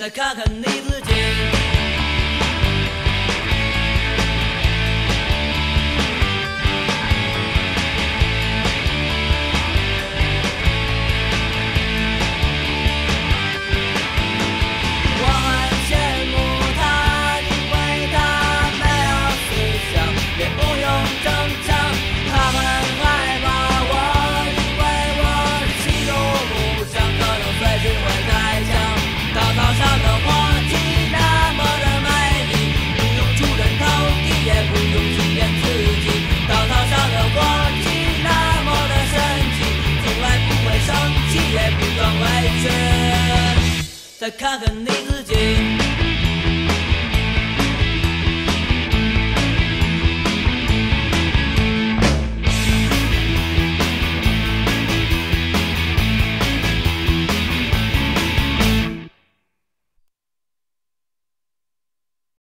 再看看你自己再看看你自己。